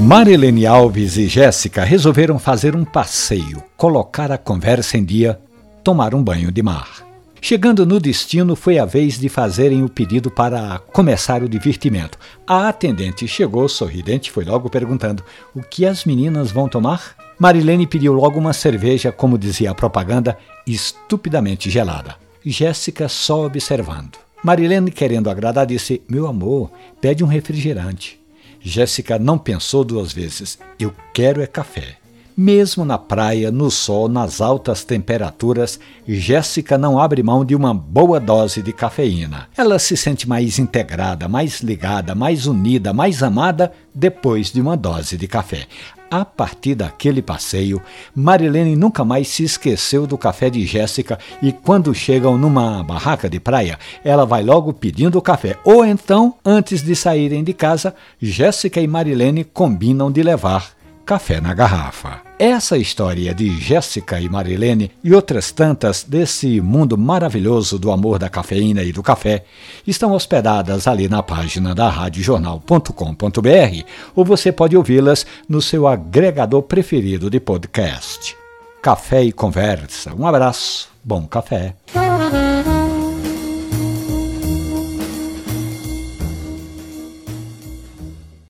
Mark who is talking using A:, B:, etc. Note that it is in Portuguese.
A: Marilene Alves e Jéssica resolveram fazer um passeio, colocar a conversa em dia, tomar um banho de mar. Chegando no destino, foi a vez de fazerem o pedido para começar o divertimento. A atendente chegou, sorridente, foi logo perguntando: o que as meninas vão tomar? Marilene pediu logo uma cerveja, como dizia a propaganda, estupidamente gelada. Jéssica só observando. Marilene, querendo agradar, disse: Meu amor, pede um refrigerante. Jéssica não pensou duas vezes. Eu quero é café. Mesmo na praia, no sol, nas altas temperaturas, Jéssica não abre mão de uma boa dose de cafeína. Ela se sente mais integrada, mais ligada, mais unida, mais amada depois de uma dose de café. A partir daquele passeio, Marilene nunca mais se esqueceu do café de Jéssica e quando chegam numa barraca de praia, ela vai logo pedindo o café. Ou então, antes de saírem de casa, Jéssica e Marilene combinam de levar Café na Garrafa. Essa história de Jéssica e Marilene e outras tantas desse mundo maravilhoso do amor da cafeína e do café estão hospedadas ali na página da radiojornal.com.br ou você pode ouvi-las no seu agregador preferido de podcast. Café e conversa. Um abraço, bom café.